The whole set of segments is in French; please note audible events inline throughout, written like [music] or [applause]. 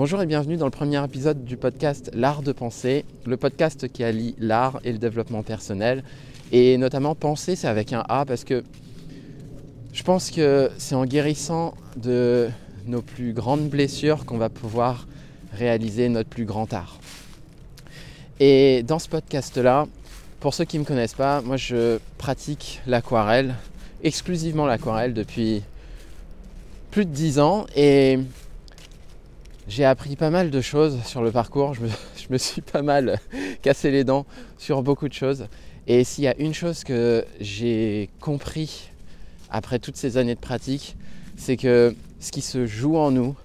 Bonjour et bienvenue dans le premier épisode du podcast L'art de penser, le podcast qui allie l'art et le développement personnel. Et notamment penser, c'est avec un A parce que je pense que c'est en guérissant de nos plus grandes blessures qu'on va pouvoir réaliser notre plus grand art. Et dans ce podcast-là, pour ceux qui ne me connaissent pas, moi je pratique l'aquarelle, exclusivement l'aquarelle depuis plus de 10 ans et j'ai appris pas mal de choses sur le parcours. Je me, [laughs] suis pas mal [laughs] cassé les dents sur beaucoup de choses. Et s'il y a une chose que j'ai compris après toutes ces années de pratique, c'est que ce qui se joue en nous,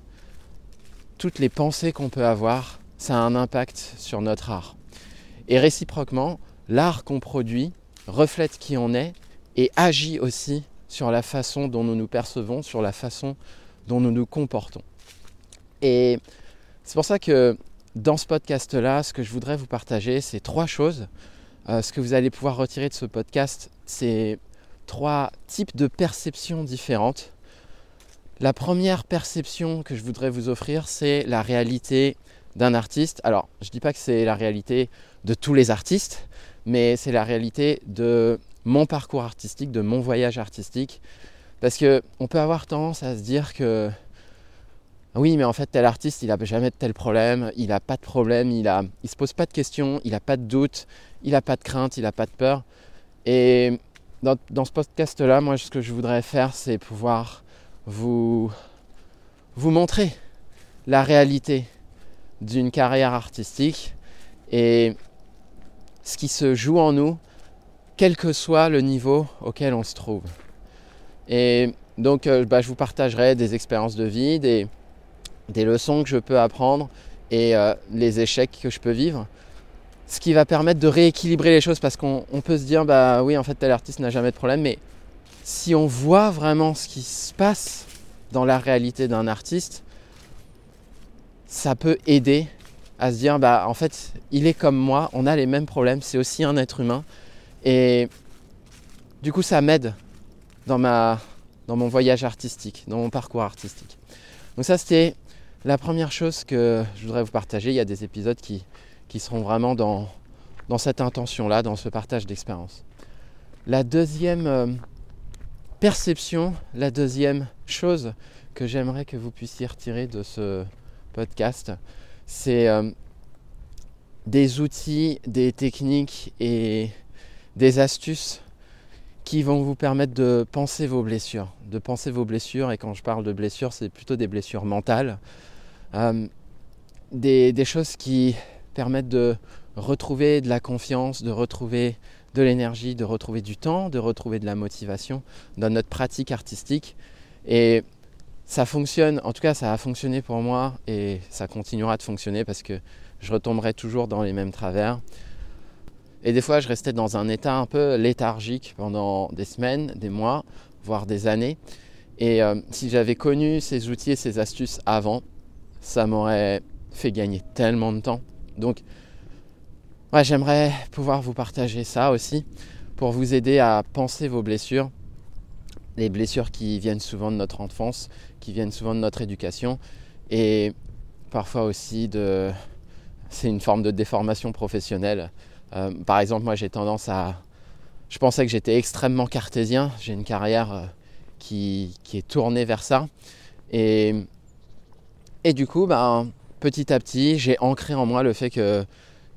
toutes les pensées qu'on peut avoir, ça a un impact sur notre art. Et réciproquement, l'art qu'on produit reflète qui on est et agit aussi sur la façon dont nous nous percevons, sur la façon dont nous nous comportons. Et c'est pour ça que dans ce podcast-là, ce que je voudrais vous partager, c'est trois choses. Euh, ce que vous allez pouvoir retirer de ce podcast, c'est trois types de perceptions différentes. La première perception que je voudrais vous offrir, c'est la réalité d'un artiste. Alors, je ne dis pas que c'est la réalité de tous les artistes, mais c'est la réalité de mon parcours artistique, de mon voyage artistique. Parce qu'on peut avoir tendance à se dire que oui, mais en fait, tel artiste, il n'a jamais de tel problème, il n'a pas de problème, il ne il se pose pas de questions, il n'a pas de doute, il n'a pas de crainte, il n'a pas de peur. Et dans, ce podcast-là, moi, ce que je voudrais faire, c'est pouvoir vous, vous montrer la réalité d'une carrière artistique et ce qui se joue en nous, quel que soit le niveau auquel on se trouve. Et donc, euh, bah, je vous partagerai des expériences de vie, des, des leçons que je peux apprendre et euh, les échecs que je peux vivre. Ce qui va permettre de rééquilibrer les choses parce qu'on peut se dire, bah oui, en fait, tel artiste n'a jamais de problème, mais si on voit vraiment ce qui se passe dans la réalité d'un artiste, ça peut aider à se dire, bah en fait, il est comme moi, on a les mêmes problèmes, c'est aussi un être humain. Et du coup, ça m'aide dans, dans mon voyage artistique, dans mon parcours artistique. Donc ça, c'était la première chose que je voudrais vous partager, il y a des épisodes qui, seront vraiment dans, cette intention-là, dans ce partage d'expérience. La deuxième euh, perception, la deuxième chose que j'aimerais que vous puissiez retirer de ce podcast, c'est euh, des outils, des techniques et des astuces qui vont vous permettre de penser vos blessures, de penser vos blessures. Et quand je parle de blessures, c'est plutôt des blessures mentales, euh, des, choses qui permettent de retrouver de la confiance, de retrouver de l'énergie, de retrouver du temps, de retrouver de la motivation dans notre pratique artistique. Et ça fonctionne, en tout cas ça a fonctionné pour moi et ça continuera de fonctionner parce que je retomberai toujours dans les mêmes travers. Et des fois je restais dans un état un peu léthargique pendant des semaines, des mois, voire des années. Et euh, si j'avais connu ces outils et ces astuces avant, ça m'aurait fait gagner tellement de temps. Donc, ouais, j'aimerais pouvoir vous partager ça aussi pour vous aider à penser vos blessures, les blessures qui viennent souvent de notre enfance, qui viennent souvent de notre éducation, et parfois aussi de... C'est une forme de déformation professionnelle. Euh, par exemple, moi j'ai tendance à... Je pensais que j'étais extrêmement cartésien, j'ai une carrière euh, qui, qui, est tournée vers ça. Et et du coup, ben, petit à petit, j'ai ancré en moi le fait que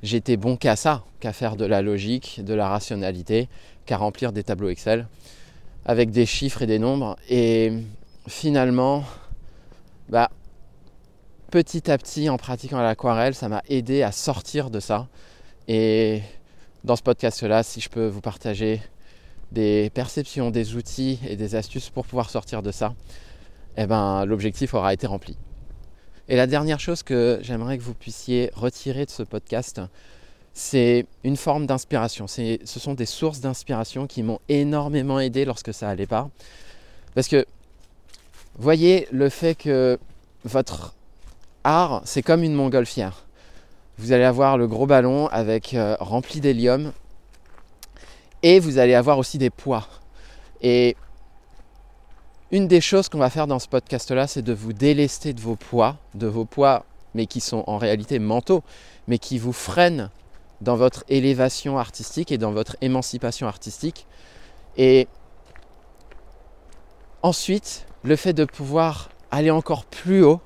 j'étais bon qu'à ça, qu'à faire de la logique, de la rationalité, qu'à remplir des tableaux Excel avec des chiffres et des nombres. Et finalement, bah, petit à petit, en pratiquant l'aquarelle, ça m'a aidé à sortir de ça. Et dans ce podcast-là, si je peux vous partager des perceptions, des outils et des astuces pour pouvoir sortir de ça, eh ben, l'objectif aura été rempli. Et la dernière chose que j'aimerais que vous puissiez retirer de ce podcast, c'est une forme d'inspiration. Ce sont des sources d'inspiration qui m'ont énormément aidé lorsque ça n'allait pas. Parce que, voyez le fait que votre art, c'est comme une montgolfière. Vous allez avoir le gros ballon avec euh, rempli d'hélium et vous allez avoir aussi des poids. Et une des choses qu'on va faire dans ce podcast-là, c'est de vous délester de vos poids, de vos poids mais qui sont en réalité mentaux, mais qui vous freinent dans votre élévation artistique et dans votre émancipation artistique. Et ensuite, le fait de pouvoir aller encore plus haut,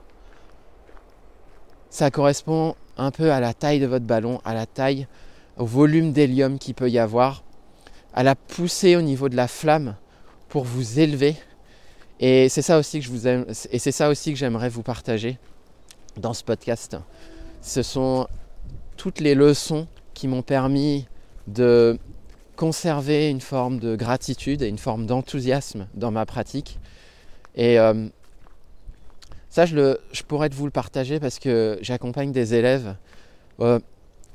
ça correspond un peu à la taille de votre ballon, à la taille, au volume d'hélium qu'il peut y avoir, à la poussée au niveau de la flamme pour vous élever. Et c'est ça aussi que je vous aime, et c'est ça aussi que j'aimerais vous partager dans ce podcast. Ce sont toutes les leçons qui m'ont permis de conserver une forme de gratitude et une forme d'enthousiasme dans ma pratique. Et euh, ça, je, pourrais vous le partager parce que j'accompagne des élèves euh,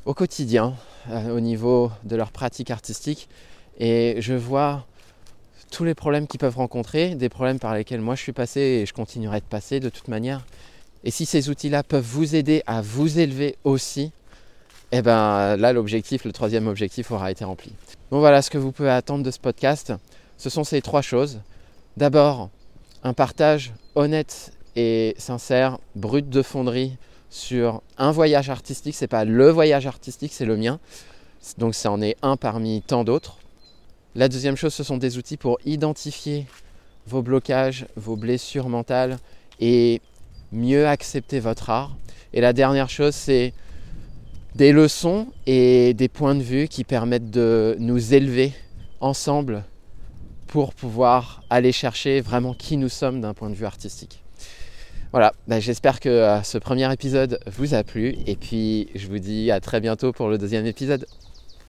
au quotidien, euh, au niveau de leur pratique artistique, et je vois tous les problèmes qu'ils peuvent rencontrer, des problèmes par lesquels moi je suis passé et je continuerai de passer de toute manière. Et si ces outils-là peuvent vous aider à vous élever aussi, eh ben là l'objectif, le troisième objectif aura été rempli. Donc voilà ce que vous pouvez attendre de ce podcast. Ce sont ces trois choses. D'abord, un partage honnête et sincère, brut de fonderie sur un voyage artistique. C'est pas le voyage artistique, c'est le mien. Donc ça en est un parmi tant d'autres. La deuxième chose, ce sont des outils pour identifier vos blocages, vos blessures mentales et mieux accepter votre art. Et la dernière chose, c'est des leçons et des points de vue qui permettent de nous élever ensemble pour pouvoir aller chercher vraiment qui nous sommes d'un point de vue artistique. Voilà, ben, j'espère que euh, ce premier épisode vous a plu et puis je vous dis à très bientôt pour le deuxième épisode.